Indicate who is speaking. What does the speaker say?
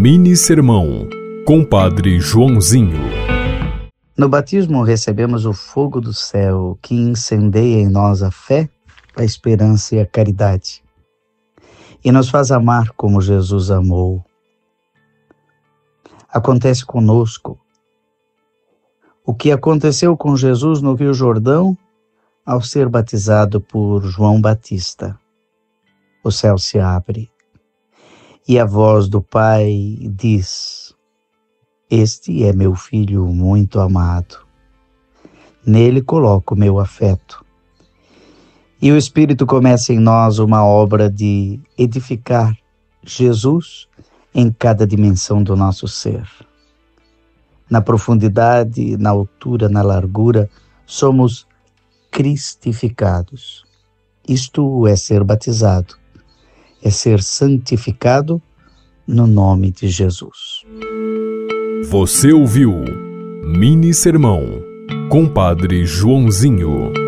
Speaker 1: Mini Sermão, Compadre Joãozinho.
Speaker 2: No batismo recebemos o fogo do céu que incendeia em nós a fé, a esperança e a caridade. E nos faz amar como Jesus amou. Acontece conosco o que aconteceu com Jesus no Rio Jordão ao ser batizado por João Batista. O céu se abre e a voz do Pai diz: Este é meu filho muito amado. Nele coloco meu afeto. E o Espírito começa em nós uma obra de edificar Jesus em cada dimensão do nosso ser. Na profundidade, na altura, na largura, somos cristificados. Isto é ser batizado, é ser santificado no nome de Jesus.
Speaker 1: Você ouviu Mini Sermão, Compadre Joãozinho.